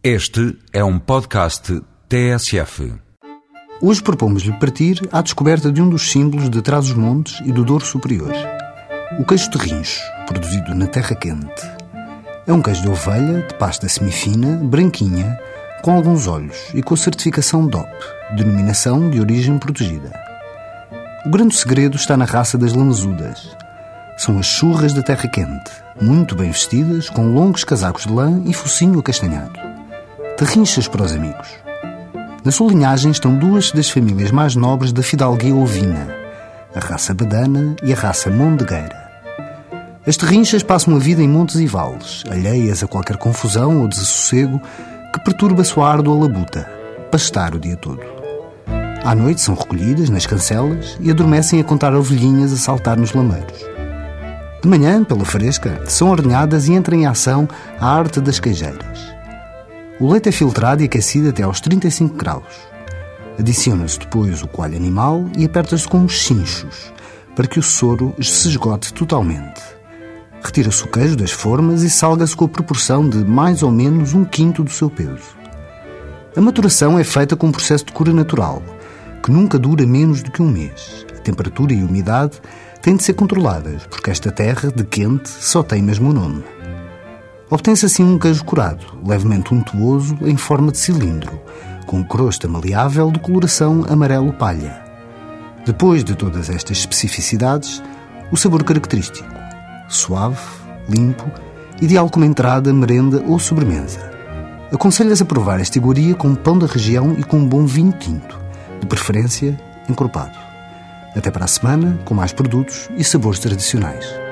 Este é um podcast TSF. Hoje propomos-lhe partir à descoberta de um dos símbolos de Trás-os-Montes e do Douro Superior. O queijo de rincho, produzido na terra quente. É um queijo de ovelha, de pasta semifina, branquinha, com alguns olhos e com a certificação DOP, denominação de origem protegida. O grande segredo está na raça das lamezudas. São as churras da terra quente, muito bem vestidas, com longos casacos de lã e focinho acastanhado terrinchas para os amigos. Na sua linhagem estão duas das famílias mais nobres da fidalguia ovina, a raça badana e a raça mondegueira. As terrinchas passam a vida em montes e vales, alheias a qualquer confusão ou desassossego que perturba a sua árdua labuta, pastar o dia todo. À noite são recolhidas nas cancelas e adormecem a contar ovelhinhas a saltar nos lameiros. De manhã, pela fresca, são ordenhadas e entram em ação a arte das queijeiras. O leite é filtrado e aquecido até aos 35 graus. Adiciona-se depois o coalho animal e aperta-se com os cinchos, para que o soro se esgote totalmente. Retira-se o queijo das formas e salga-se com a proporção de mais ou menos um quinto do seu peso. A maturação é feita com um processo de cura natural, que nunca dura menos do que um mês. A temperatura e a umidade têm de ser controladas, porque esta terra, de quente, só tem mesmo o nome. Obtém-se assim um queijo curado, levemente untuoso, em forma de cilindro, com crosta maleável de coloração amarelo palha. Depois de todas estas especificidades, o sabor característico, suave, limpo, ideal como entrada, merenda ou sobremesa. Aconselho-as a provar esta iguaria com pão da região e com um bom vinho tinto, de preferência encorpado. Até para a semana, com mais produtos e sabores tradicionais.